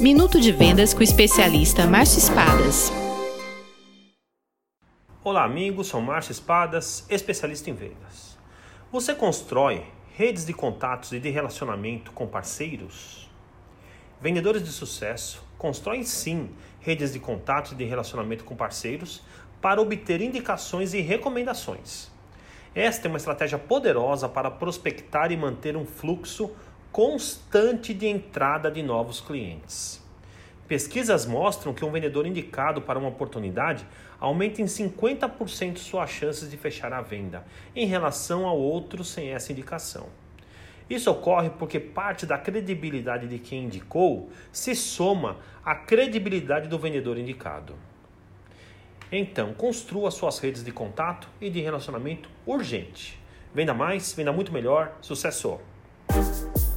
Minuto de Vendas com o especialista Márcio Espadas. Olá, amigos. Sou Márcio Espadas, especialista em vendas. Você constrói redes de contatos e de relacionamento com parceiros? Vendedores de sucesso constroem sim redes de contatos e de relacionamento com parceiros para obter indicações e recomendações. Esta é uma estratégia poderosa para prospectar e manter um fluxo constante de entrada de novos clientes. Pesquisas mostram que um vendedor indicado para uma oportunidade aumenta em 50% suas chances de fechar a venda em relação ao outro sem essa indicação. Isso ocorre porque parte da credibilidade de quem indicou se soma à credibilidade do vendedor indicado. Então, construa suas redes de contato e de relacionamento urgente. Venda mais, venda muito melhor. Sucesso!